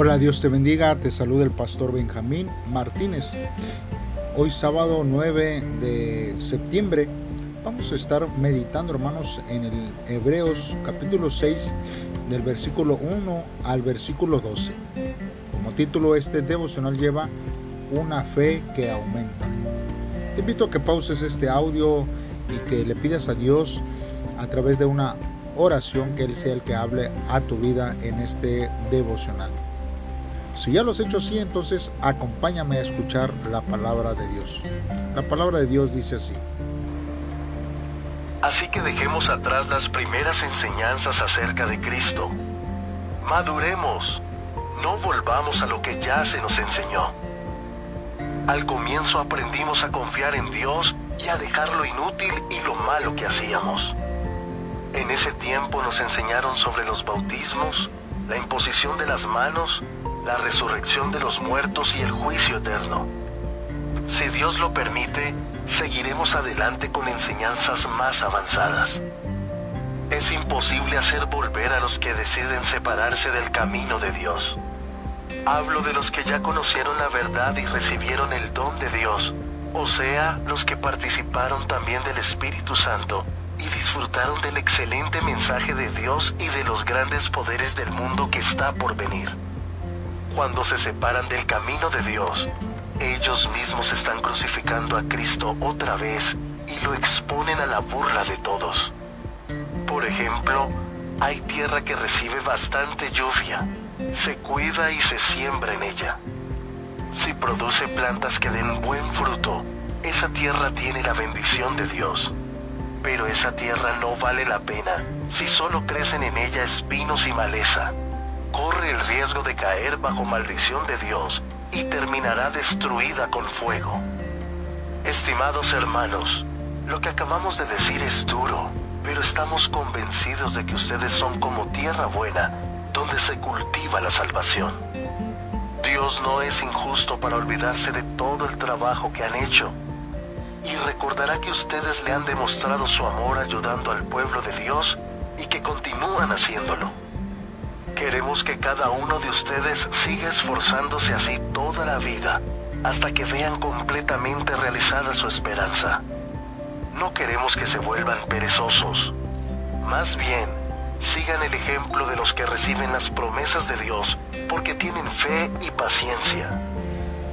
Hola, Dios te bendiga, te saluda el pastor Benjamín Martínez. Hoy sábado 9 de septiembre vamos a estar meditando hermanos en el Hebreos capítulo 6 del versículo 1 al versículo 12. Como título este devocional lleva una fe que aumenta. Te invito a que pauses este audio y que le pidas a Dios a través de una oración que Él sea el que hable a tu vida en este devocional. Si ya lo has hecho así, entonces acompáñame a escuchar la palabra de Dios. La palabra de Dios dice así. Así que dejemos atrás las primeras enseñanzas acerca de Cristo. Maduremos, no volvamos a lo que ya se nos enseñó. Al comienzo aprendimos a confiar en Dios y a dejar lo inútil y lo malo que hacíamos. En ese tiempo nos enseñaron sobre los bautismos, la imposición de las manos, la resurrección de los muertos y el juicio eterno. Si Dios lo permite, seguiremos adelante con enseñanzas más avanzadas. Es imposible hacer volver a los que deciden separarse del camino de Dios. Hablo de los que ya conocieron la verdad y recibieron el don de Dios, o sea, los que participaron también del Espíritu Santo y disfrutaron del excelente mensaje de Dios y de los grandes poderes del mundo que está por venir cuando se separan del camino de Dios, ellos mismos están crucificando a Cristo otra vez y lo exponen a la burla de todos. Por ejemplo, hay tierra que recibe bastante lluvia, se cuida y se siembra en ella. Si produce plantas que den buen fruto, esa tierra tiene la bendición de Dios. Pero esa tierra no vale la pena si solo crecen en ella espinos y maleza corre el riesgo de caer bajo maldición de Dios y terminará destruida con fuego. Estimados hermanos, lo que acabamos de decir es duro, pero estamos convencidos de que ustedes son como tierra buena, donde se cultiva la salvación. Dios no es injusto para olvidarse de todo el trabajo que han hecho y recordará que ustedes le han demostrado su amor ayudando al pueblo de Dios y que continúan haciéndolo. Queremos que cada uno de ustedes siga esforzándose así toda la vida, hasta que vean completamente realizada su esperanza. No queremos que se vuelvan perezosos. Más bien, sigan el ejemplo de los que reciben las promesas de Dios, porque tienen fe y paciencia.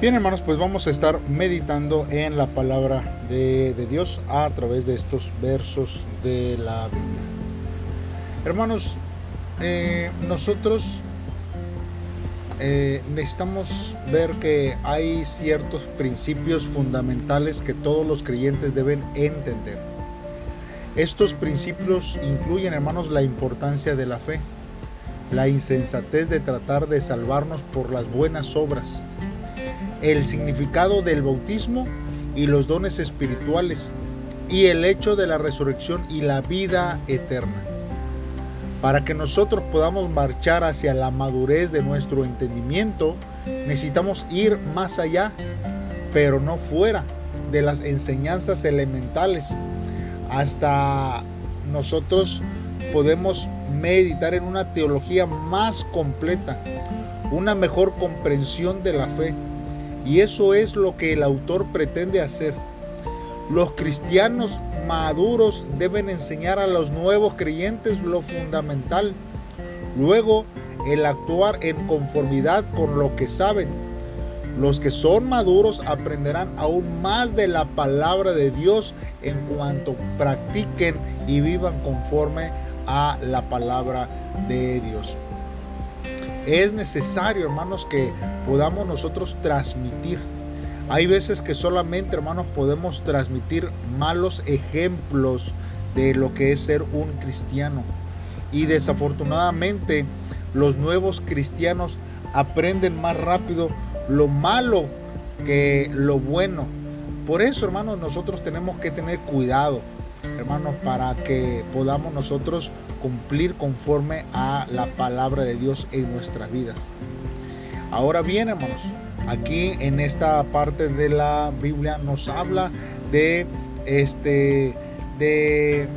Bien hermanos, pues vamos a estar meditando en la palabra de, de Dios a través de estos versos de la Biblia. Hermanos, eh, nosotros eh, necesitamos ver que hay ciertos principios fundamentales que todos los creyentes deben entender. Estos principios incluyen, hermanos, la importancia de la fe, la insensatez de tratar de salvarnos por las buenas obras, el significado del bautismo y los dones espirituales, y el hecho de la resurrección y la vida eterna. Para que nosotros podamos marchar hacia la madurez de nuestro entendimiento, necesitamos ir más allá, pero no fuera de las enseñanzas elementales. Hasta nosotros podemos meditar en una teología más completa, una mejor comprensión de la fe. Y eso es lo que el autor pretende hacer. Los cristianos maduros deben enseñar a los nuevos creyentes lo fundamental. Luego, el actuar en conformidad con lo que saben. Los que son maduros aprenderán aún más de la palabra de Dios en cuanto practiquen y vivan conforme a la palabra de Dios. Es necesario, hermanos, que podamos nosotros transmitir hay veces que solamente, hermanos, podemos transmitir malos ejemplos de lo que es ser un cristiano. Y desafortunadamente los nuevos cristianos aprenden más rápido lo malo que lo bueno. Por eso, hermanos, nosotros tenemos que tener cuidado, hermanos, para que podamos nosotros cumplir conforme a la palabra de Dios en nuestras vidas. Ahora bien, hermanos, aquí en esta parte de la Biblia nos habla de este de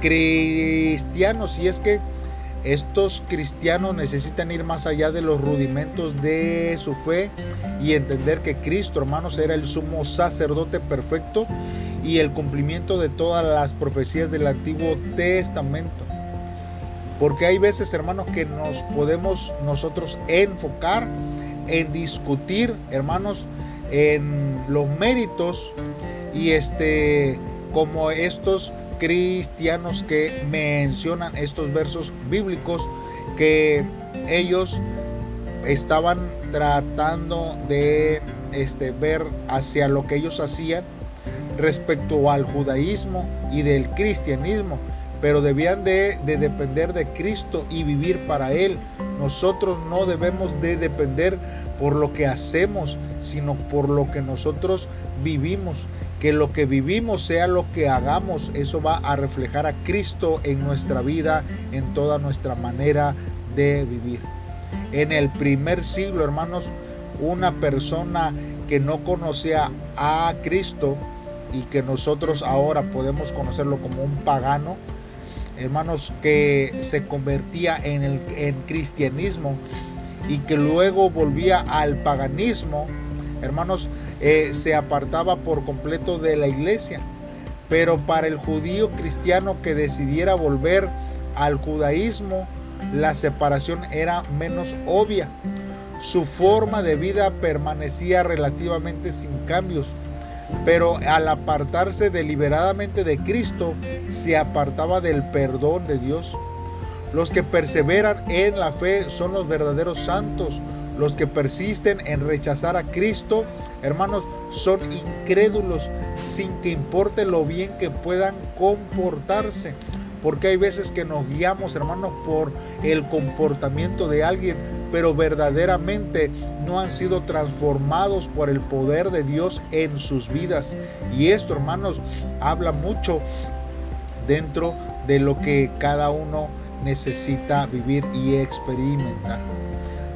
cristianos y es que Estos cristianos necesitan ir más allá de los rudimentos de su fe y entender que Cristo, hermanos, era el sumo sacerdote perfecto y el cumplimiento de todas las profecías del Antiguo Testamento. Porque hay veces, hermanos, que nos podemos nosotros enfocar en discutir, hermanos, en los méritos y este como estos cristianos que mencionan estos versos bíblicos que ellos estaban tratando de este, ver hacia lo que ellos hacían respecto al judaísmo y del cristianismo, pero debían de, de, depender de Cristo y vivir para Él. Nosotros no debemos de depender por lo que hacemos, sino por lo que nosotros vivimos. Que lo que vivimos sea lo que hagamos, eso va a reflejar a Cristo en nuestra vida, en toda nuestra manera de vivir. En el primer siglo, hermanos, una persona que no conocía a Cristo y que nosotros ahora podemos conocerlo como un pagano, hermanos, que se convertía en el en cristianismo y que luego volvía al paganismo, hermanos, eh, se apartaba por completo de la iglesia. Pero para el judío cristiano que decidiera volver al judaísmo, la separación era menos obvia. Su forma de vida permanecía relativamente sin cambios, pero al apartarse deliberadamente de Cristo, se apartaba del perdón de Dios. Los que perseveran en la fe son los verdaderos santos. Los que persisten en rechazar a Cristo, hermanos, son incrédulos sin que importe lo bien que puedan comportarse. Porque hay veces que nos guiamos, hermanos, por el comportamiento de alguien, pero verdaderamente no han sido transformados por el poder de Dios en sus vidas. Y esto, hermanos, habla mucho dentro de lo que cada uno necesita vivir y experimentar.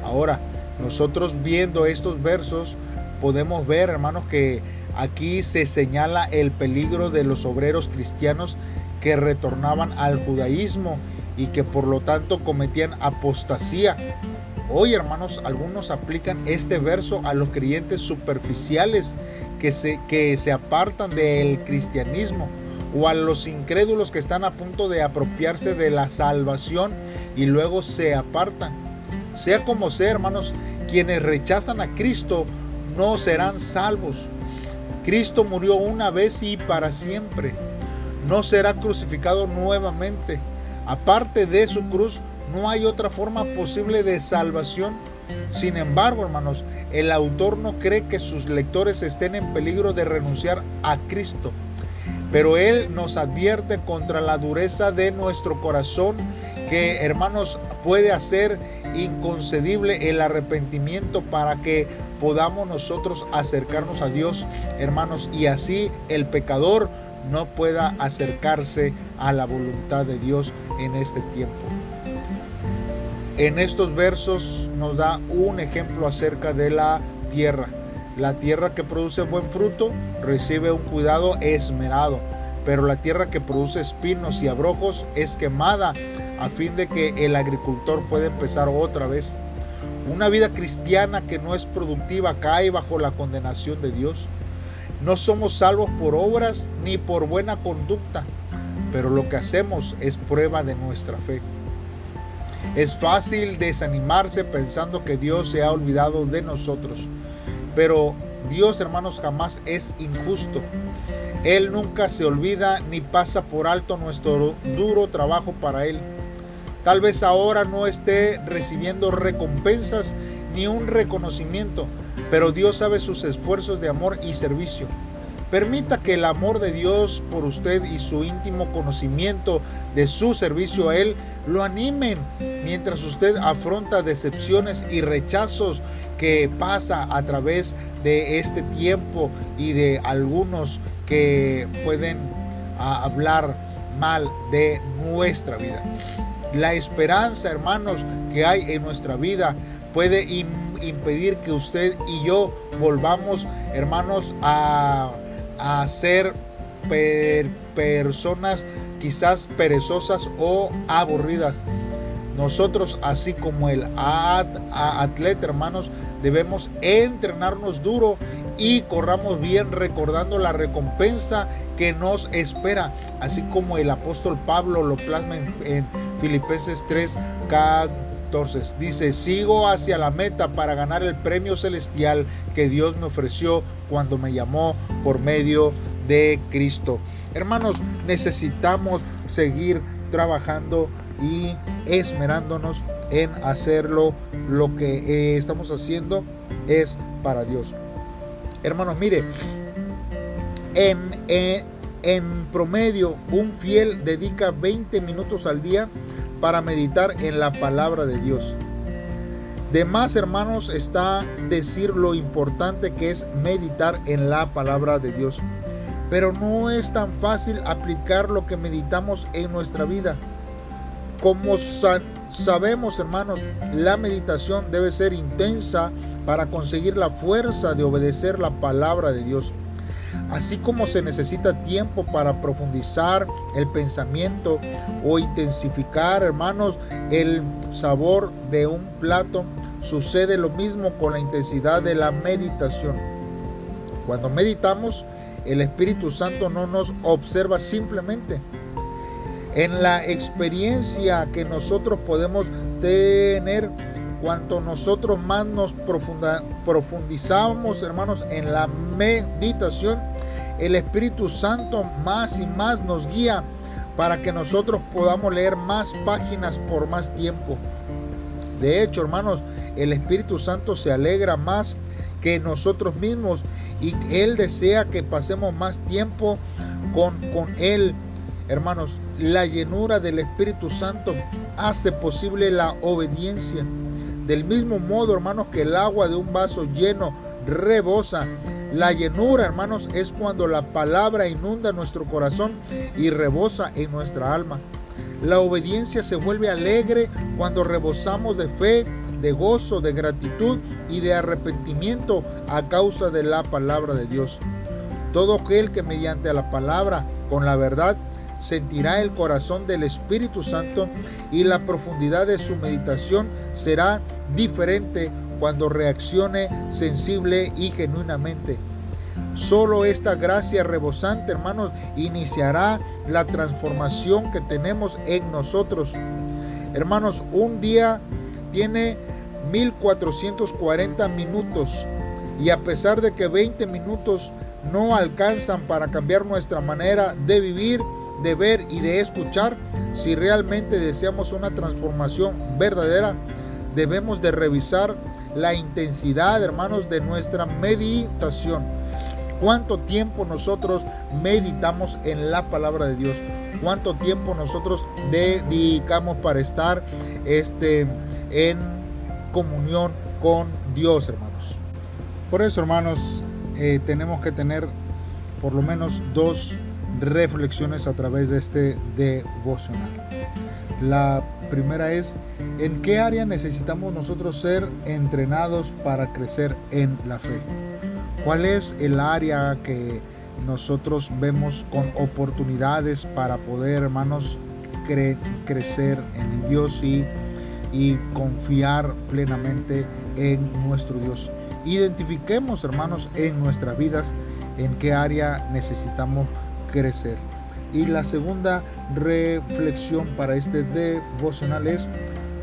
Ahora, nosotros viendo estos versos, podemos ver, hermanos, que aquí se señala el peligro de los obreros cristianos que retornaban al judaísmo y que por lo tanto cometían apostasía. Hoy, hermanos, algunos aplican este verso a los creyentes superficiales que se, que se apartan del cristianismo o a los incrédulos que están a punto de apropiarse de la salvación y luego se apartan. Sea como sea, hermanos, quienes rechazan a Cristo no serán salvos. Cristo murió una vez y para siempre. No será crucificado nuevamente. Aparte de su cruz, no hay otra forma posible de salvación. Sin embargo, hermanos, el autor no cree que sus lectores estén en peligro de renunciar a Cristo. Pero Él nos advierte contra la dureza de nuestro corazón que, hermanos, puede hacer inconcebible el arrepentimiento para que podamos nosotros acercarnos a Dios, hermanos, y así el pecador no pueda acercarse a la voluntad de Dios en este tiempo. En estos versos nos da un ejemplo acerca de la tierra. La tierra que produce buen fruto recibe un cuidado esmerado, pero la tierra que produce espinos y abrojos es quemada a fin de que el agricultor pueda empezar otra vez. Una vida cristiana que no es productiva cae bajo la condenación de Dios. No somos salvos por obras ni por buena conducta, pero lo que hacemos es prueba de nuestra fe. Es fácil desanimarse pensando que Dios se ha olvidado de nosotros. Pero Dios, hermanos, jamás es injusto. Él nunca se olvida ni pasa por alto nuestro duro trabajo para Él. Tal vez ahora no esté recibiendo recompensas ni un reconocimiento, pero Dios sabe sus esfuerzos de amor y servicio. Permita que el amor de Dios por usted y su íntimo conocimiento de su servicio a Él lo animen mientras usted afronta decepciones y rechazos que pasa a través de este tiempo y de algunos que pueden ah, hablar mal de nuestra vida. La esperanza, hermanos, que hay en nuestra vida puede impedir que usted y yo volvamos, hermanos, a a ser personas quizás perezosas o aburridas. nosotros, así como el atleta, hermanos, debemos entrenarnos duro y corramos bien recordando la recompensa que nos espera, así como el apóstol Pablo lo plasma en, Filipenses 3, 14. Dice, sigo hacia la meta para ganar el premio celestial que Dios me ofreció cuando me llamó por medio de Cristo. Hermanos, necesitamos seguir trabajando y esmerándonos en hacerlo. Lo que eh, estamos haciendo es para Dios. Hermanos, mire, en, en, en promedio un fiel dedica 20 minutos al día para meditar en la palabra de Dios. De más, hermanos, está decir lo importante que es meditar en la palabra de Dios. Pero no es tan fácil aplicar lo que meditamos en nuestra vida. Como sabemos, hermanos, la meditación debe ser intensa para conseguir la fuerza de obedecer la palabra de Dios. Así como se necesita tiempo para profundizar el pensamiento o intensificar, hermanos, el sabor de un plato, sucede lo mismo con la intensidad de la meditación. Cuando meditamos, el Espíritu Santo no nos observa simplemente, en la experiencia que nosotros podemos tener cuanto nosotros más nos profundizamos, hermanos, en la meditación, el Espíritu Santo más y más nos guía para que nosotros podamos leer más páginas por más tiempo. De hecho, hermanos, el Espíritu Santo se alegra más que nosotros mismos y Él desea que pasemos más tiempo con, con Él. Hermanos, la llenura del Espíritu Santo hace posible la obediencia. Del mismo modo, hermanos, que el agua de un vaso lleno rebosa. La llenura, hermanos, es cuando la palabra inunda nuestro corazón y rebosa en nuestra alma. La obediencia se vuelve alegre cuando rebosamos de fe, de gozo, de gratitud y de arrepentimiento a causa de la palabra de Dios. Todo aquel que mediante la palabra, con la verdad, sentirá el corazón del Espíritu Santo y la profundidad de su meditación será diferente cuando reaccione sensible y genuinamente. Solo esta gracia rebosante, hermanos, iniciará la transformación que tenemos en nosotros. Hermanos, un día tiene 1440 minutos y a pesar de que 20 minutos no alcanzan para cambiar nuestra manera de vivir, de ver y de escuchar, si realmente deseamos una transformación verdadera, debemos de revisar la intensidad, hermanos, de nuestra meditación. ¿Cuánto tiempo nosotros meditamos en la palabra de Dios? ¿Cuánto tiempo nosotros dedicamos para estar este, en comunión con Dios, hermanos? Por eso, hermanos, eh, tenemos que tener por lo menos dos reflexiones a través de este devocional. La primera es, ¿en qué área necesitamos nosotros ser entrenados para crecer en la fe? ¿Cuál es el área que nosotros vemos con oportunidades para poder, hermanos, crecer en Dios y, y confiar plenamente en nuestro Dios? Identifiquemos, hermanos, en nuestras vidas en qué área necesitamos crecer. Y la segunda reflexión para este devocional es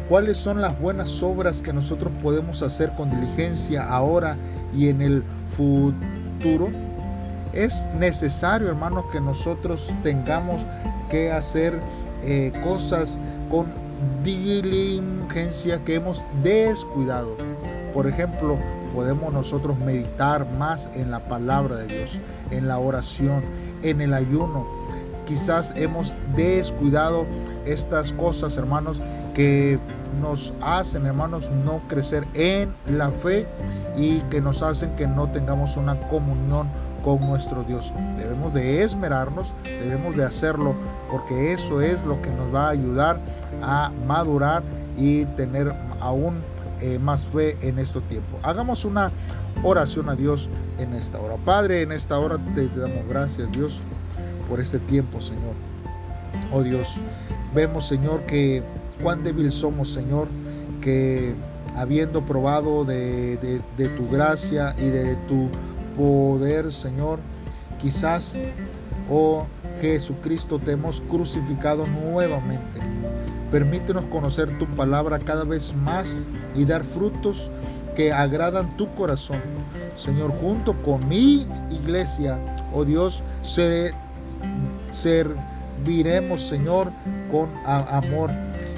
cuáles son las buenas obras que nosotros podemos hacer con diligencia ahora y en el futuro. Es necesario, hermanos, que nosotros tengamos que hacer eh, cosas con diligencia que hemos descuidado. Por ejemplo, podemos nosotros meditar más en la palabra de Dios, en la oración, en el ayuno. Quizás hemos descuidado estas cosas, hermanos, que nos hacen, hermanos, no crecer en la fe y que nos hacen que no tengamos una comunión con nuestro Dios. Debemos de esmerarnos, debemos de hacerlo, porque eso es lo que nos va a ayudar a madurar y tener aún eh, más fe en este tiempo. Hagamos una oración a Dios en esta hora. Padre, en esta hora te, damos gracias, Dios, por este tiempo, Señor. Oh Dios, vemos, Señor, que cuán débil somos, Señor, que habiendo probado de, de tu gracia y de tu poder, Señor, quizás, oh Jesucristo, te hemos crucificado nuevamente. Permítenos conocer tu palabra cada vez más y dar frutos que agradan tu corazón. Señor, junto con mi iglesia, oh Dios, serviremos, Señor, con amor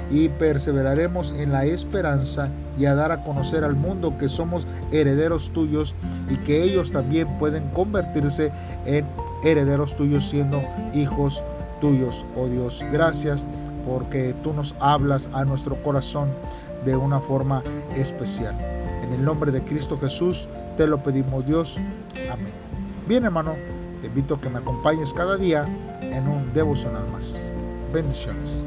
y perseveraremos en la esperanza y a dar a conocer al mundo que somos herederos tuyos y que ellos también pueden convertirse en herederos tuyos siendo hijos tuyos, oh Dios. Gracias porque tú nos hablas a nuestro corazón de una forma especial. En el nombre de Cristo Jesús te lo pedimos Dios. Amén. Bien hermano, te invito a que me acompañes cada día en un devocional más. Bendiciones.